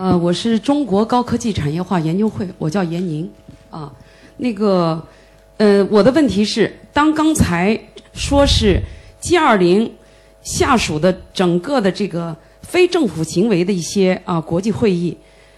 呃，我是中国高科技产业化研究会，我叫闫宁，啊，那个，呃，我的问题是，当刚才说是 G20 下属的整个的这个非政府行为的一些啊国际会议，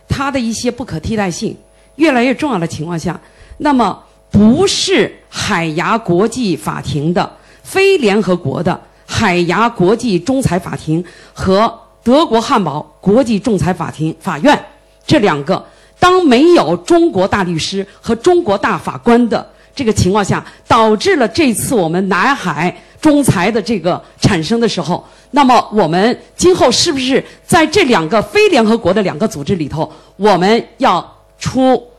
它的一些不可替代性越来越重要的情况下，那么不是海牙国际法庭的、非联合国的海牙国际仲裁法庭和。德国汉堡国际仲裁法庭法院这两个，当没有中国大律师和中国大法官的这个情况下，导致了这次我们南海仲裁的这个产生的时候，那么我们今后是不是在这两个非联合国的两个组织里头，我们要出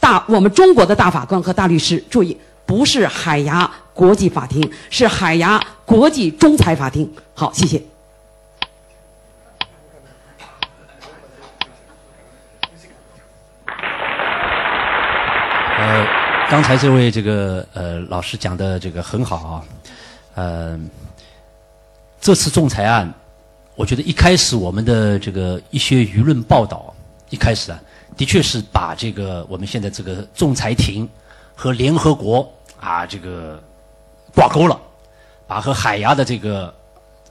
大我们中国的大法官和大律师？注意，不是海牙国际法庭，是海牙国际仲裁法庭。好，谢谢。呃，刚才这位这个呃老师讲的这个很好啊，呃，这次仲裁案，我觉得一开始我们的这个一些舆论报道，一开始啊，的确是把这个我们现在这个仲裁庭和联合国啊这个挂钩了，把和海牙的这个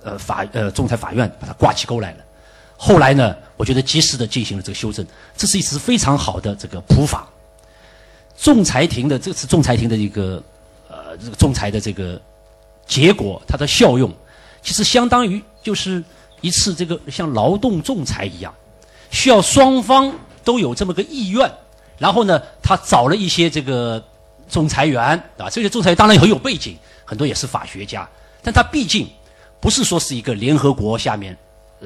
呃法呃仲裁法院把它挂起钩来了。后来呢，我觉得及时的进行了这个修正，这是一次非常好的这个普法。仲裁庭的这次仲裁庭的一个呃这个仲裁的这个结果，它的效用其实相当于就是一次这个像劳动仲裁一样，需要双方都有这么个意愿，然后呢，他找了一些这个仲裁员啊，这些仲裁员当然很有背景，很多也是法学家，但他毕竟不是说是一个联合国下面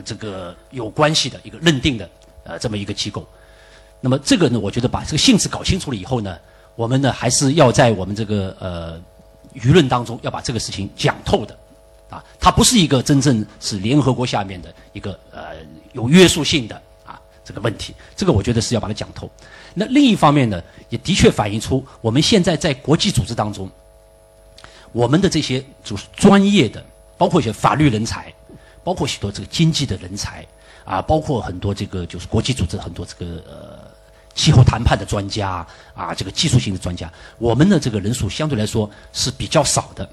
这个有关系的一个认定的呃这么一个机构。那么这个呢，我觉得把这个性质搞清楚了以后呢，我们呢还是要在我们这个呃舆论当中要把这个事情讲透的，啊，它不是一个真正是联合国下面的一个呃有约束性的啊这个问题，这个我觉得是要把它讲透。那另一方面呢，也的确反映出我们现在在国际组织当中，我们的这些就是专业的，包括一些法律人才，包括许多这个经济的人才。啊，包括很多这个就是国际组织很多这个呃气候谈判的专家啊，这个技术性的专家，我们的这个人数相对来说是比较少的。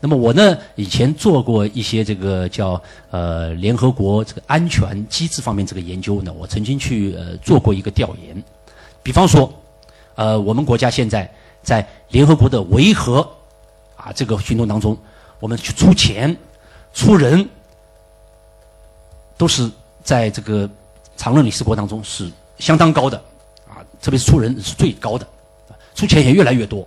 那么我呢，以前做过一些这个叫呃联合国这个安全机制方面这个研究呢，我曾经去呃做过一个调研。比方说，呃，我们国家现在在联合国的维和啊这个行动当中，我们去出钱、出人，都是。在这个常任理事国当中是相当高的，特别是出人是最高的，出钱也越来越多。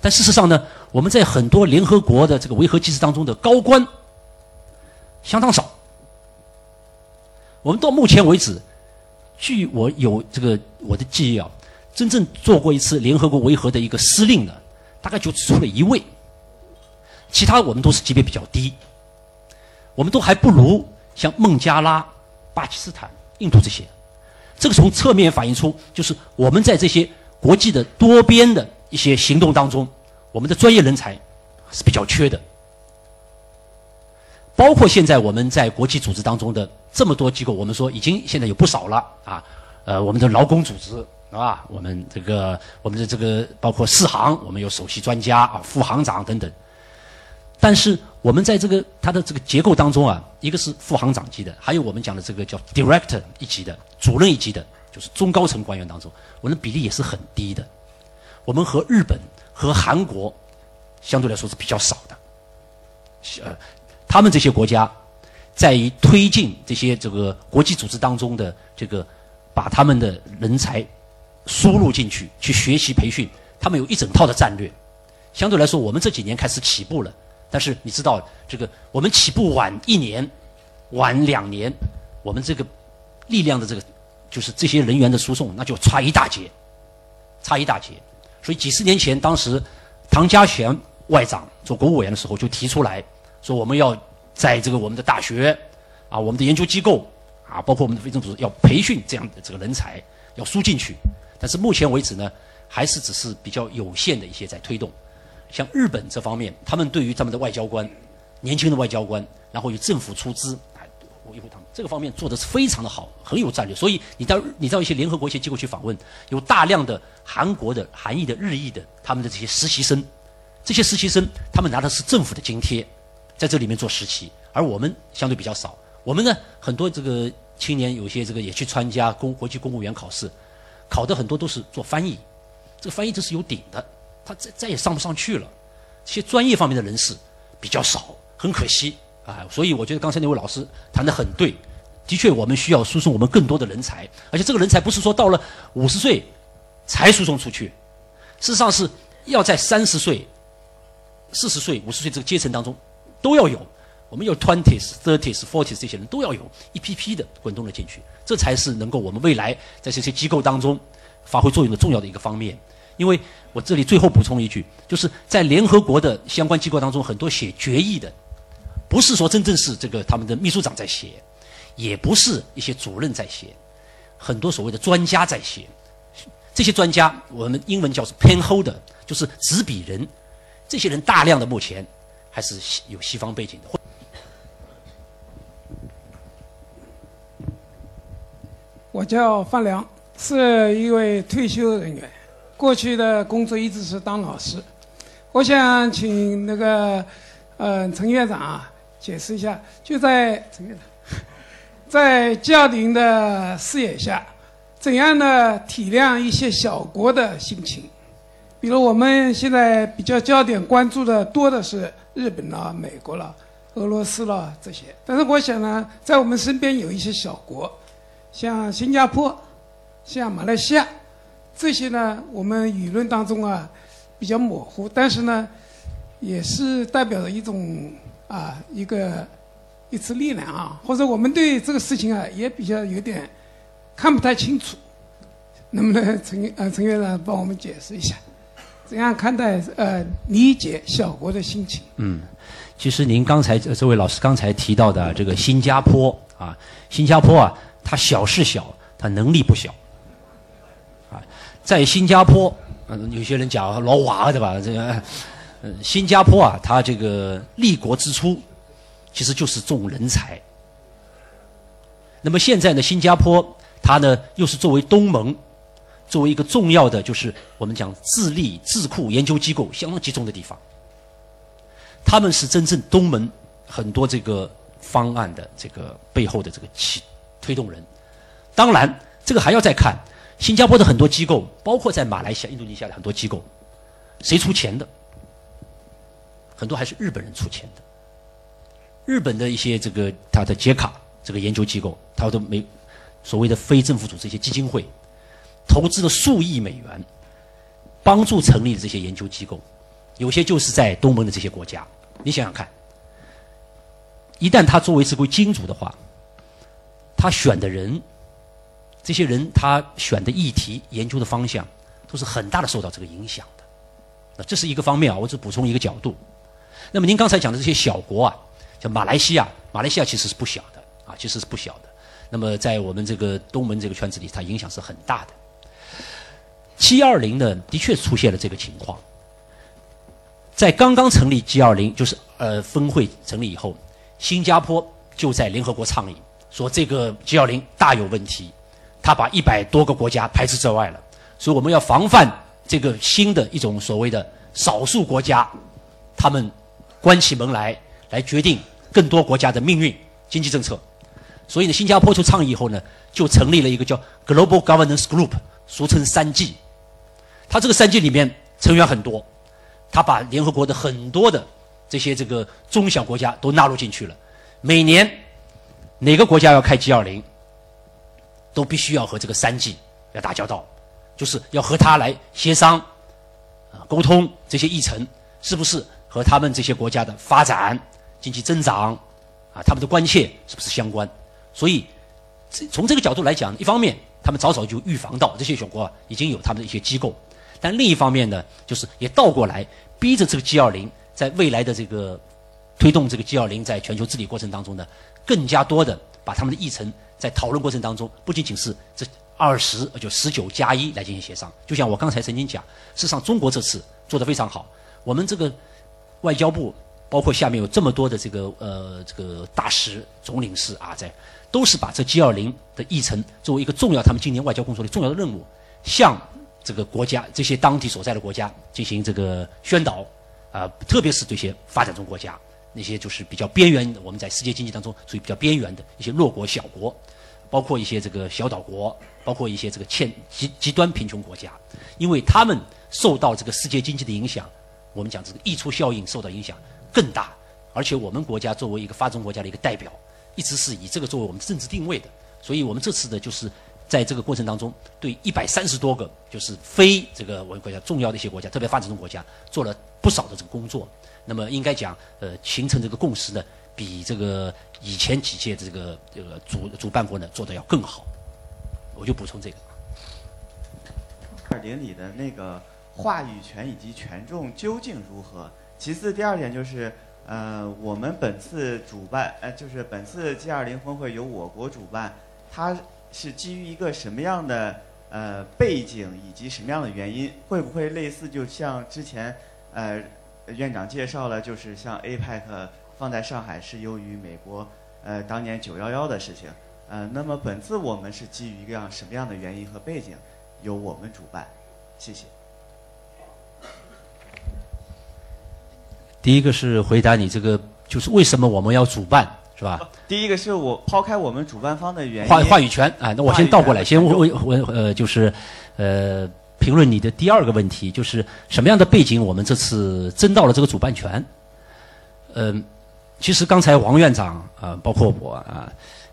但事实上呢，我们在很多联合国的这个维和机制当中的高官相当少。我们到目前为止，据我有这个我的记忆啊，真正做过一次联合国维和的一个司令的，大概就只出了一位，其他我们都是级别比较低，我们都还不如像孟加拉。巴基斯坦、印度这些，这个从侧面反映出，就是我们在这些国际的多边的一些行动当中，我们的专业人才是比较缺的。包括现在我们在国际组织当中的这么多机构，我们说已经现在有不少了啊。呃，我们的劳工组织啊，我们这个我们的这个包括四行，我们有首席专家啊、副行长等等。但是我们在这个它的这个结构当中啊，一个是副行长级的，还有我们讲的这个叫 director 一级的主任一级的，就是中高层官员当中，我们的比例也是很低的。我们和日本和韩国相对来说是比较少的。呃，他们这些国家在于推进这些这个国际组织当中的这个把他们的人才输入进去去学习培训，他们有一整套的战略。相对来说，我们这几年开始起步了。但是你知道，这个我们起步晚一年，晚两年，我们这个力量的这个就是这些人员的输送，那就差一大截，差一大截。所以几十年前，当时唐家贤外长做国务委员的时候，就提出来说，我们要在这个我们的大学啊，我们的研究机构啊，包括我们的非政府组织，要培训这样的这个人才，要输进去。但是目前为止呢，还是只是比较有限的一些在推动。像日本这方面，他们对于他们的外交官，年轻的外交官，然后由政府出资，我一会他们这个方面做的是非常的好，很有战略。所以你到你到一些联合国一些机构去访问，有大量的韩国的、韩裔的、日裔的他们的这些实习生，这些实习生他们拿的是政府的津贴，在这里面做实习，而我们相对比较少。我们呢，很多这个青年有些这个也去参加公国际公务员考试，考的很多都是做翻译，这个翻译这是有顶的，他再再也上不上去了。这些专业方面的人士比较少，很可惜啊。所以我觉得刚才那位老师谈的很对，的确我们需要输送我们更多的人才，而且这个人才不是说到了五十岁才输送出去，事实上是要在三十岁、四十岁、五十岁这个阶层当中都要有。我们有 twenties、thirties、forties 这些人都要有一批批的滚动了进去，这才是能够我们未来在这些机构当中发挥作用的重要的一个方面。因为我这里最后补充一句，就是在联合国的相关机构当中，很多写决议的，不是说真正是这个他们的秘书长在写，也不是一些主任在写，很多所谓的专家在写。这些专家，我们英文叫做 pen holder，就是执笔人。这些人大量的目前还是有西方背景的。我叫范良，是一位退休人员，过去的工作一直是当老师。我想请那个，呃，陈院长啊，解释一下，就在陈院长，在教廷的视野下，怎样的体谅一些小国的心情？比如我们现在比较焦点关注的多的是日本啦、美国啦、俄罗斯啦这些，但是我想呢，在我们身边有一些小国。像新加坡、像马来西亚，这些呢，我们舆论当中啊比较模糊，但是呢，也是代表着一种啊一个一次力量啊，或者我们对这个事情啊也比较有点看不太清楚，能不能陈呃陈院长帮我们解释一下，怎样看待呃理解小国的心情？嗯，其实您刚才这位老师刚才提到的这个新加坡啊，新加坡啊。它小是小，它能力不小，在新加坡，嗯，有些人讲老瓦对吧？这个，嗯，新加坡啊，它这个立国之初，其实就是重人才。那么现在呢，新加坡它呢又是作为东盟，作为一个重要的就是我们讲智力智库研究机构相当集中的地方，他们是真正东盟很多这个方案的这个背后的这个起。推动人，当然这个还要再看新加坡的很多机构，包括在马来西亚、印度尼西亚的很多机构，谁出钱的？很多还是日本人出钱的。日本的一些这个他的杰卡这个研究机构，他的美所谓的非政府组织一些基金会，投资了数亿美元，帮助成立的这些研究机构，有些就是在东盟的这些国家。你想想看，一旦他作为这个金主的话。他选的人，这些人他选的议题、研究的方向，都是很大的受到这个影响的。那这是一个方面啊，我只补充一个角度。那么您刚才讲的这些小国啊，像马来西亚，马来西亚其实是不小的啊，其实是不小的。那么在我们这个东盟这个圈子里，它影响是很大的。G 二零呢，的确出现了这个情况。在刚刚成立 G 二零，就是呃峰会成立以后，新加坡就在联合国倡议。说这个 G20 大有问题，他把一百多个国家排斥在外了，所以我们要防范这个新的一种所谓的少数国家，他们关起门来来决定更多国家的命运、经济政策。所以呢，新加坡出倡议以后呢，就成立了一个叫 Global Governance Group，俗称三 G。它这个三 G 里面成员很多，它把联合国的很多的这些这个中小国家都纳入进去了，每年。哪个国家要开 G 二零，都必须要和这个三 G 要打交道，就是要和他来协商、啊沟通这些议程是不是和他们这些国家的发展、经济增长啊他们的关切是不是相关？所以，从这个角度来讲，一方面他们早早就预防到这些小国已经有他们的一些机构，但另一方面呢，就是也倒过来逼着这个 G 二零在未来的这个推动这个 G 二零在全球治理过程当中呢。更加多的把他们的议程在讨论过程当中，不仅仅是这二十就十九加一来进行协商。就像我刚才曾经讲，事实上中国这次做得非常好。我们这个外交部包括下面有这么多的这个呃这个大使、总领事啊，在都是把这 G 二零的议程作为一个重要他们今年外交工作的重要的任务，向这个国家这些当地所在的国家进行这个宣导啊，特别是这些发展中国家，那些就是比较边缘的，我们在世界经济当中属于比较边缘的一些弱国小国，包括一些这个小岛国，包括一些这个欠极极端贫穷国家，因为他们受到这个世界经济的影响，我们讲这个溢出效应受到影响。更大，而且我们国家作为一个发展中国家的一个代表，一直是以这个作为我们政治定位的。所以我们这次的就是在这个过程当中，对一百三十多个就是非这个我们国家重要的一些国家，特别发展中国家，做了不少的这个工作。那么应该讲，呃，形成这个共识呢，比这个以前几届的这个这个主主办国呢做的要更好。我就补充这个。二典礼的那个话语权以及权重究竟如何？其次，第二点就是，呃，我们本次主办，呃，就是本次 G20 峰会由我国主办，它是基于一个什么样的呃背景以及什么样的原因？会不会类似就像之前，呃，院长介绍了，就是像 APEC 放在上海是由于美国，呃，当年九幺幺的事情，呃，那么本次我们是基于一个样什么样的原因和背景，由我们主办？谢谢。第一个是回答你这个，就是为什么我们要主办，是吧？第一个是我抛开我们主办方的原因，话话语权啊，那我先倒过来，先问问呃，就是呃，评论你的第二个问题，就是什么样的背景我们这次争到了这个主办权？嗯，其实刚才王院长啊，包括我啊，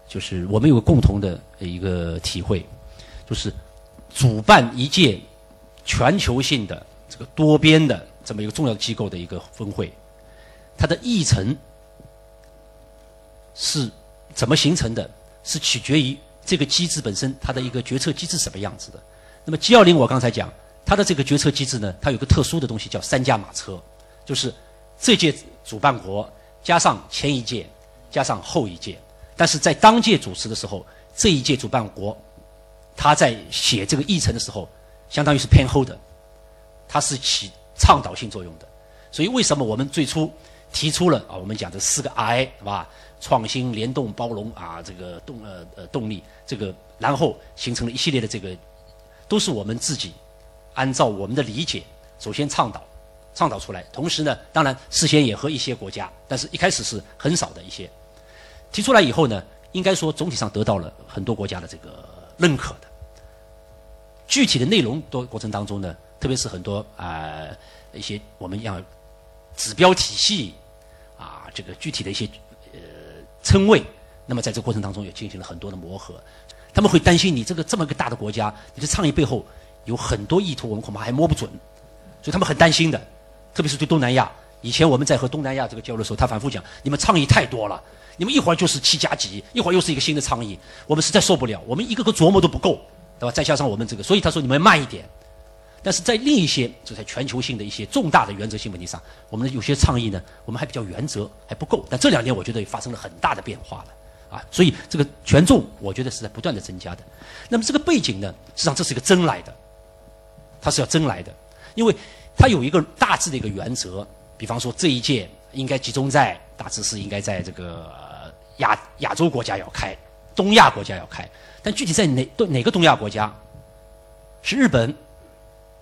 就是我们有个共同的一个体会，就是主办一届全球性的这个多边的。这么一个重要机构的一个峰会，它的议程是怎么形成的？是取决于这个机制本身，它的一个决策机制什么样子的。那么 G 二零我刚才讲，它的这个决策机制呢，它有个特殊的东西叫三驾马车，就是这届主办国加上前一届加上后一届，但是在当届主持的时候，这一届主办国他在写这个议程的时候，相当于是偏后的，他是起。倡导性作用的，所以为什么我们最初提出了啊？我们讲这四个 I 是吧？创新、联动、包容啊，这个动呃呃动力，这个然后形成了一系列的这个，都是我们自己按照我们的理解，首先倡导倡导出来。同时呢，当然事先也和一些国家，但是一开始是很少的一些提出来以后呢，应该说总体上得到了很多国家的这个认可的。具体的内容多过程当中呢？特别是很多啊一些我们要指标体系啊这个具体的一些呃称谓，那么在这个过程当中也进行了很多的磨合。他们会担心你这个这么个大的国家，你的倡议背后有很多意图，我们恐怕还摸不准，所以他们很担心的。特别是对东南亚，以前我们在和东南亚这个交流的时候，他反复讲，你们倡议太多了，你们一会儿就是七加几，一会儿又是一个新的倡议，我们实在受不了，我们一个个琢磨都不够，对吧？再加上我们这个，所以他说你们慢一点。但是在另一些就在全球性的一些重大的原则性问题上，我们的有些倡议呢，我们还比较原则还不够。但这两年我觉得也发生了很大的变化了，啊，所以这个权重我觉得是在不断的增加的。那么这个背景呢，实际上这是一个争来的，它是要争来的，因为它有一个大致的一个原则，比方说这一届应该集中在大致是应该在这个亚亚洲国家要开，东亚国家要开，但具体在哪都哪个东亚国家是日本。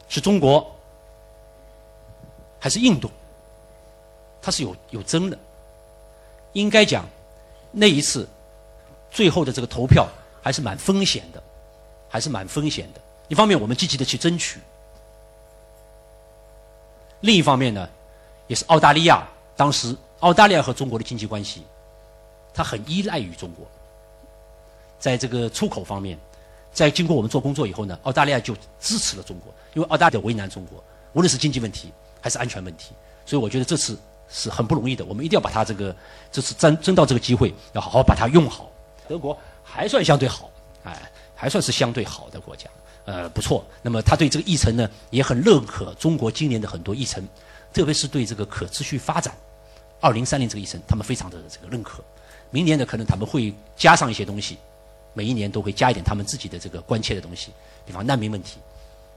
是中国还是印度？它是有有争的。应该讲，那一次最后的这个投票还是蛮风险的，还是蛮风险的。一方面我们积极的去争取，另一方面呢，也是澳大利亚当时澳大利亚和中国的经济关系，它很依赖于中国，在这个出口方面。在经过我们做工作以后呢，澳大利亚就支持了中国，因为澳大利亚为难中国，无论是经济问题还是安全问题，所以我觉得这次是很不容易的。我们一定要把它这个这次争争到这个机会，要好好把它用好。德国还算相对好，哎，还算是相对好的国家，呃，不错。那么他对这个议程呢也很认可中国今年的很多议程，特别是对这个可持续发展，二零三零这个议程，他们非常的这个认可。明年呢，可能他们会加上一些东西。每一年都会加一点他们自己的这个关切的东西，比方难民问题，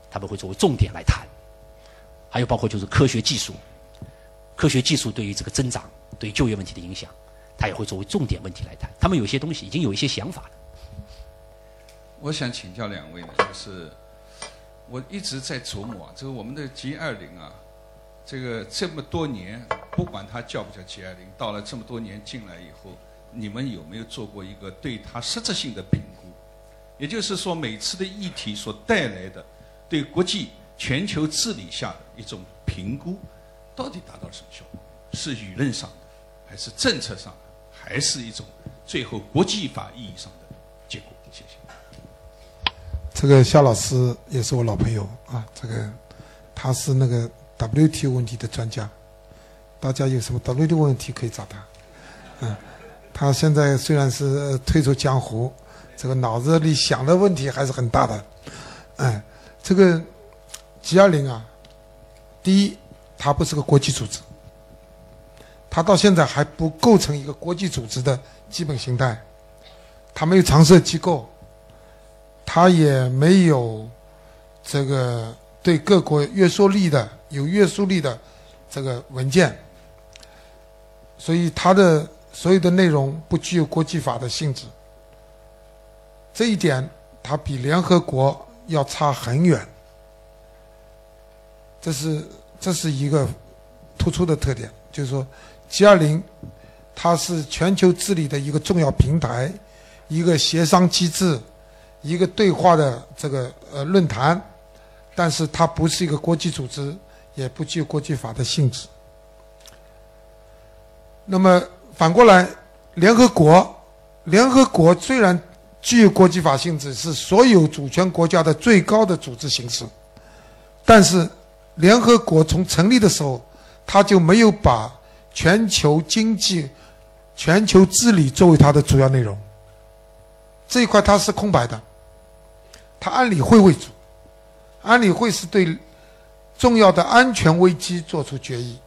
他们会作为重点来谈。还有包括就是科学技术，科学技术对于这个增长、对就业问题的影响，他也会作为重点问题来谈。他们有些东西已经有一些想法了。我想请教两位呢，就是我一直在琢磨啊，这个我们的 G 二零啊，这个这么多年，不管它叫不叫 G 二零，到了这么多年进来以后，你们有没有做过一个对它实质性的评估？也就是说，每次的议题所带来的对国际全球治理下的一种评估，到底达到什么效果？是舆论上的，还是政策上的，还是一种最后国际法意义上的结果？谢谢。这个夏老师也是我老朋友啊，这个他是那个 WTO 问题的专家，大家有什么 WTO 问题可以找他。嗯，他现在虽然是退出江湖，这个脑子里想的问题还是很大的。嗯，这个 G20 啊，第一，它不是个国际组织，它到现在还不构成一个国际组织的基本形态，它没有常设机构。它也没有这个对各国约束力的有约束力的这个文件，所以它的所有的内容不具有国际法的性质。这一点它比联合国要差很远，这是这是一个突出的特点，就是说，G20 它是全球治理的一个重要平台，一个协商机制。一个对话的这个呃论坛，但是它不是一个国际组织，也不具有国际法的性质。那么反过来，联合国，联合国虽然具有国际法性质，是所有主权国家的最高的组织形式，但是联合国从成立的时候，它就没有把全球经济、全球治理作为它的主要内容。这一块它是空白的。它安理会为主，安理会是对重要的安全危机做出决议，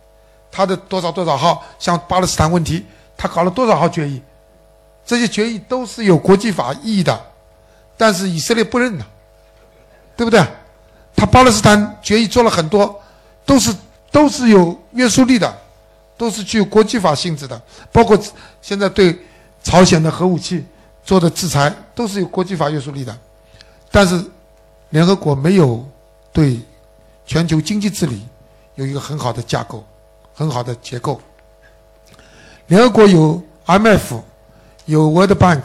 它的多少多少号，像巴勒斯坦问题，它搞了多少号决议，这些决议都是有国际法意义的，但是以色列不认的，对不对？他巴勒斯坦决议做了很多，都是都是有约束力的，都是具有国际法性质的，包括现在对朝鲜的核武器做的制裁，都是有国际法约束力的。但是，联合国没有对全球经济治理有一个很好的架构、很好的结构。联合国有 IMF、有 World Bank、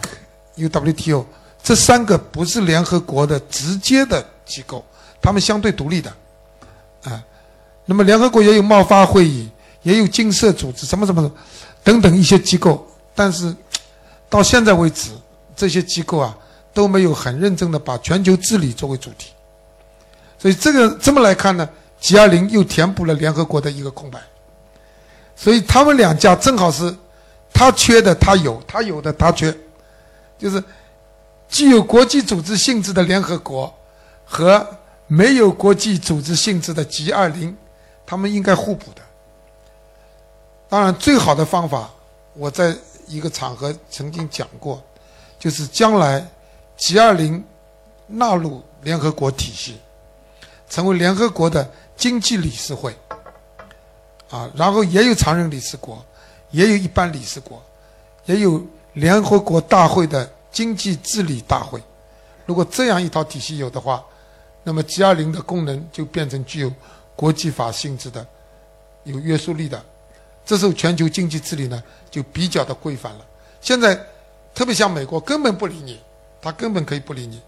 有 WTO，这三个不是联合国的直接的机构，他们相对独立的，啊。那么联合国也有贸发会议，也有经社组织，什么什么等等一些机构，但是到现在为止，这些机构啊。都没有很认真的把全球治理作为主题，所以这个这么来看呢，G20 又填补了联合国的一个空白。所以他们两家正好是，他缺的他有，他有的他缺，就是既有国际组织性质的联合国和没有国际组织性质的 G20，他们应该互补的。当然，最好的方法，我在一个场合曾经讲过，就是将来。G20 纳入联合国体系，成为联合国的经济理事会，啊，然后也有常任理事国，也有一般理事国，也有联合国大会的经济治理大会。如果这样一套体系有的话，那么 G20 的功能就变成具有国际法性质的、有约束力的。这时候全球经济治理呢就比较的规范了。现在特别像美国根本不理你。他根本可以不理你，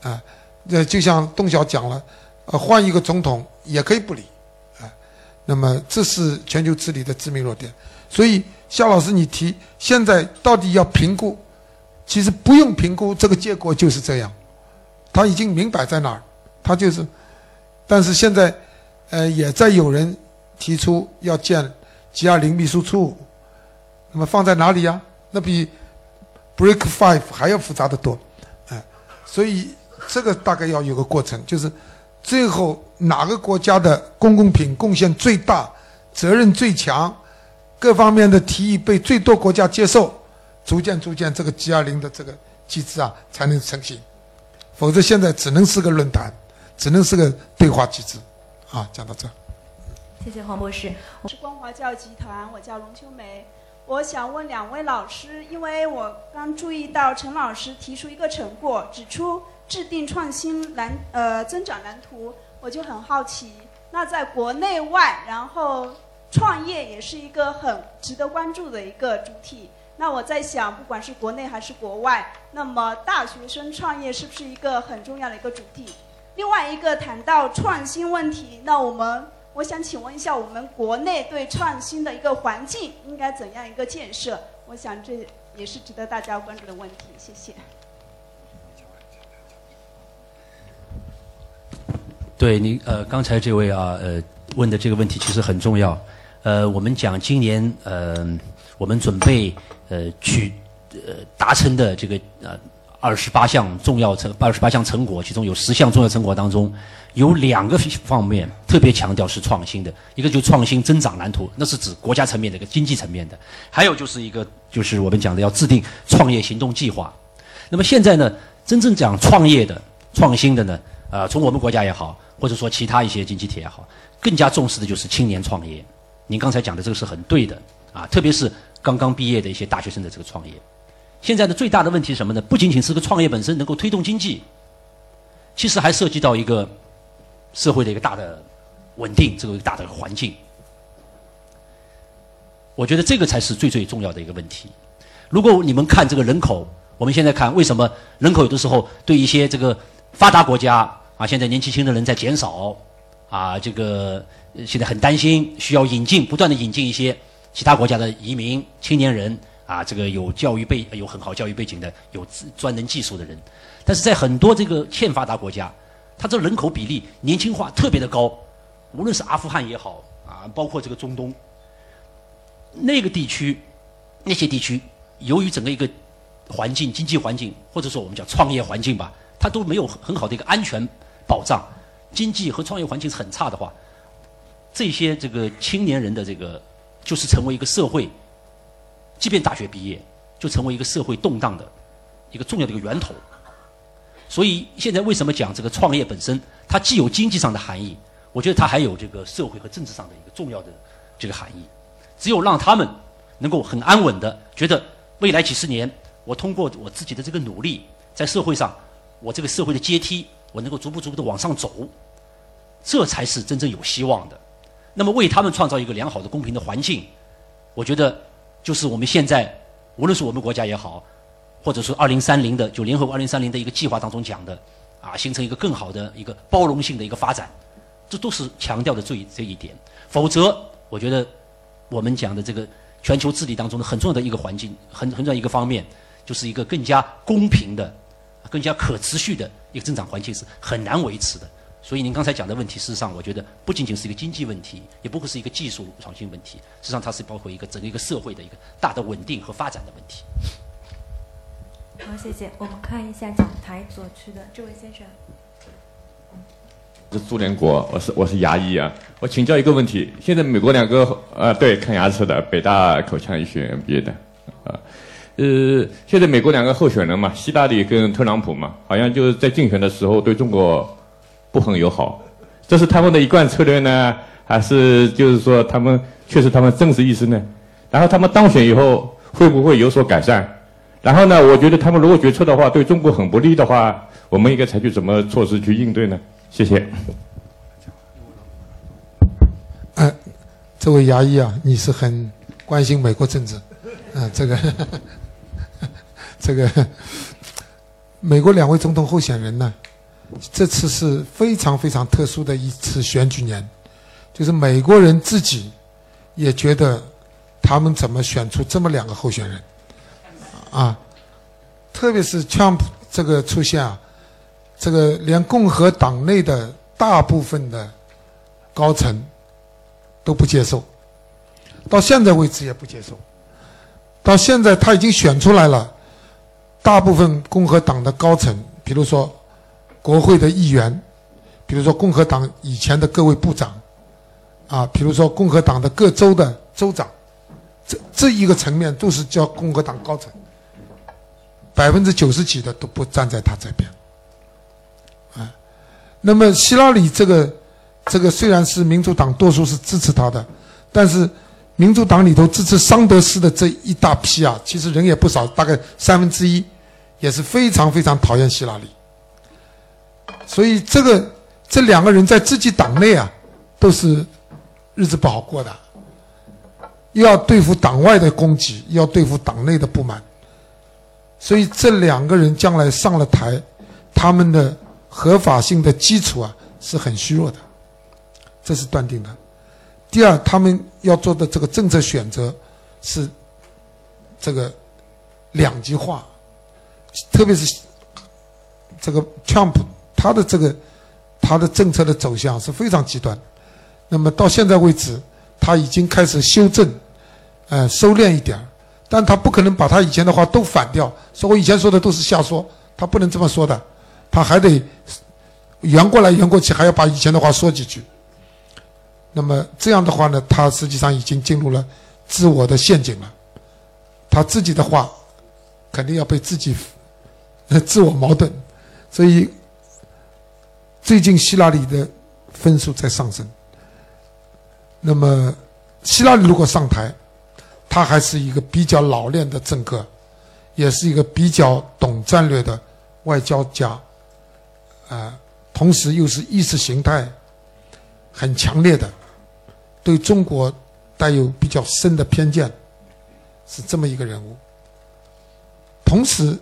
啊，那就像东晓讲了，呃，换一个总统也可以不理，啊，那么这是全球治理的致命弱点。所以夏老师，你提现在到底要评估，其实不用评估，这个结果就是这样，他已经明摆在那儿，他就是，但是现在，呃，也在有人提出要建 G 二零秘书处，那么放在哪里呀？那比 Break Five 还要复杂的多。所以这个大概要有个过程，就是最后哪个国家的公共品贡献最大、责任最强、各方面的提议被最多国家接受，逐渐逐渐这个 G 二零的这个机制啊才能成型，否则现在只能是个论坛，只能是个对话机制。啊，讲到这。谢谢黄博士。我是光华教育集团，我叫龙秋梅。我想问两位老师，因为我刚注意到陈老师提出一个成果，指出制定创新蓝呃增长蓝图，我就很好奇。那在国内外，然后创业也是一个很值得关注的一个主体。那我在想，不管是国内还是国外，那么大学生创业是不是一个很重要的一个主题？另外一个谈到创新问题，那我们我想请问一下，我们国内对创新的一个环境应该怎样一个建设？我想这也是值得大家关注的问题。谢谢。对你呃，刚才这位啊呃问的这个问题其实很重要。呃，我们讲今年呃，我们准备呃去呃达成的这个呃二十八项重要成二十八项成果，其中有十项重要成果当中，有两个方面特别强调是创新的，一个就创新增长蓝图，那是指国家层面的一个经济层面的；还有就是一个就是我们讲的要制定创业行动计划。那么现在呢，真正讲创业的、创新的呢，呃，从我们国家也好。或者说其他一些经济体也好，更加重视的就是青年创业。您刚才讲的这个是很对的啊，特别是刚刚毕业的一些大学生的这个创业。现在的最大的问题是什么呢？不仅仅是个创业本身能够推动经济，其实还涉及到一个社会的一个大的稳定，这个大的环境。我觉得这个才是最最重要的一个问题。如果你们看这个人口，我们现在看为什么人口有的时候对一些这个发达国家。啊，现在年轻轻的人在减少，啊，这个现在很担心，需要引进，不断的引进一些其他国家的移民青年人，啊，这个有教育背有很好教育背景的，有专能技术的人，但是在很多这个欠发达国家，它这人口比例年轻化特别的高，无论是阿富汗也好，啊，包括这个中东，那个地区，那些地区，由于整个一个环境、经济环境，或者说我们叫创业环境吧，它都没有很好的一个安全。保障经济和创业环境是很差的话，这些这个青年人的这个就是成为一个社会，即便大学毕业，就成为一个社会动荡的一个重要的一个源头。所以现在为什么讲这个创业本身，它既有经济上的含义，我觉得它还有这个社会和政治上的一个重要的这个含义。只有让他们能够很安稳的觉得未来几十年，我通过我自己的这个努力，在社会上，我这个社会的阶梯。我能够逐步逐步的往上走，这才是真正有希望的。那么为他们创造一个良好的、公平的环境，我觉得就是我们现在无论是我们国家也好，或者说二零三零的就联合国二零三零的一个计划当中讲的，啊，形成一个更好的一个包容性的一个发展，这都是强调的这一这一点。否则，我觉得我们讲的这个全球治理当中的很重要的一个环境，很很重要一个方面，就是一个更加公平的。更加可持续的一个增长环境是很难维持的，所以您刚才讲的问题，事实上我觉得不仅仅是一个经济问题，也不会是一个技术创新问题，事实上它是包括一个整个一个社会的一个大的稳定和发展的问题。好，谢谢。我们看一下讲台左区的这位先生。是朱连国，我是我是牙医啊，我请教一个问题：现在美国两个呃，对，看牙齿的，北大口腔医学院毕业的，啊。呃，现在美国两个候选人嘛，希拉里跟特朗普嘛，好像就是在竞选的时候对中国不很友好，这是他们的一贯策略呢，还是就是说他们确实他们政治意识呢？然后他们当选以后会不会有所改善？然后呢，我觉得他们如果决策的话对中国很不利的话，我们应该采取什么措施去应对呢？谢谢。呃，这位牙医啊，你是很关心美国政治，啊，这个。这个美国两位总统候选人呢，这次是非常非常特殊的一次选举年，就是美国人自己也觉得他们怎么选出这么两个候选人啊？特别是 Trump 这个出现啊，这个连共和党内的大部分的高层都不接受，到现在为止也不接受，到现在他已经选出来了。大部分共和党的高层，比如说国会的议员，比如说共和党以前的各位部长，啊，比如说共和党的各州的州长，这这一个层面都是叫共和党高层，百分之九十几的都不站在他这边，啊，那么希拉里这个这个虽然是民主党多数是支持他的，但是民主党里头支持桑德斯的这一大批啊，其实人也不少，大概三分之一，也是非常非常讨厌希拉里。所以这个这两个人在自己党内啊，都是日子不好过的，又要对付党外的攻击，要对付党内的不满，所以这两个人将来上了台，他们的合法性的基础啊是很虚弱的，这是断定的。第二，他们要做的这个政策选择是这个两极化，特别是这个 Trump 他的这个他的政策的走向是非常极端。那么到现在为止，他已经开始修正，呃，收敛一点儿，但他不可能把他以前的话都反掉，说我以前说的都是瞎说，他不能这么说的，他还得圆过来圆过去，还要把以前的话说几句。那么这样的话呢，他实际上已经进入了自我的陷阱了。他自己的话肯定要被自己 自我矛盾，所以最近希拉里的分数在上升。那么希拉里如果上台，他还是一个比较老练的政客，也是一个比较懂战略的外交家，啊，同时又是意识形态很强烈的。对中国带有比较深的偏见，是这么一个人物。同时，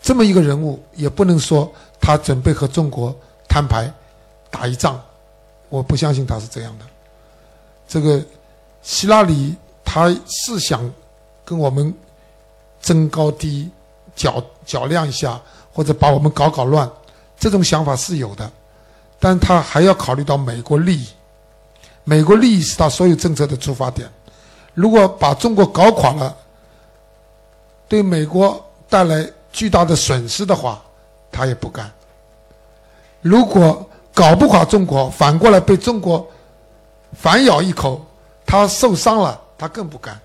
这么一个人物也不能说他准备和中国摊牌、打一仗，我不相信他是这样的。这个希拉里他是想跟我们争高低、较较量一下，或者把我们搞搞乱，这种想法是有的，但他还要考虑到美国利益。美国利益是他所有政策的出发点，如果把中国搞垮了，对美国带来巨大的损失的话，他也不干；如果搞不垮中国，反过来被中国反咬一口，他受伤了，他更不干。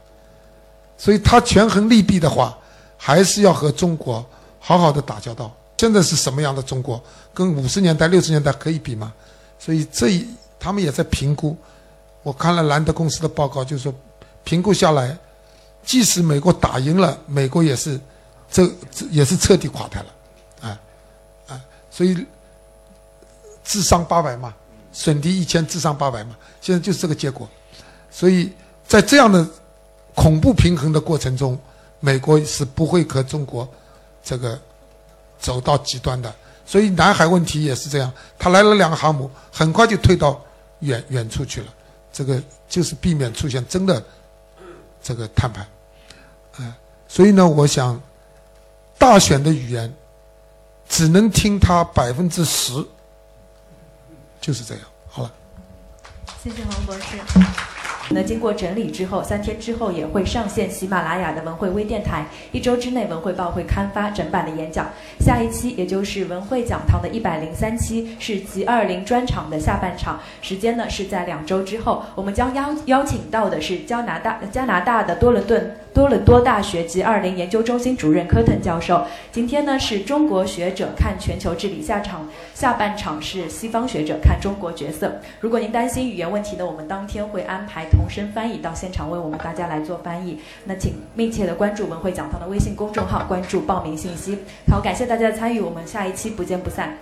所以他权衡利弊的话，还是要和中国好好的打交道。现在是什么样的中国？跟五十年代、六十年代可以比吗？所以这一他们也在评估。我看了兰德公司的报告，就是说，评估下来，即使美国打赢了，美国也是，这这也是彻底垮台了，啊，啊，所以智商八百嘛，损敌一千，智商八百嘛，现在就是这个结果。所以在这样的恐怖平衡的过程中，美国是不会和中国这个走到极端的。所以南海问题也是这样，他来了两个航母，很快就退到远远处去了。这个就是避免出现真的这个谈判，啊，所以呢，我想大选的语言只能听他百分之十，就是这样。好了，谢谢黄博士。那经过整理之后，三天之后也会上线喜马拉雅的文汇微电台。一周之内，文汇报会刊发整版的演讲。下一期，也就是文汇讲堂的一百零三期，是 G 二零专场的下半场。时间呢是在两周之后，我们将邀邀请到的是加拿大加拿大的多伦顿多伦多大学 G 二零研究中心主任科腾教授。今天呢是中国学者看全球治理下场，下半场是西方学者看中国角色。如果您担心语言问题呢，我们当天会安排。同声翻译到现场为我们大家来做翻译，那请密切的关注文汇讲堂的微信公众号，关注报名信息。好，感谢大家的参与，我们下一期不见不散。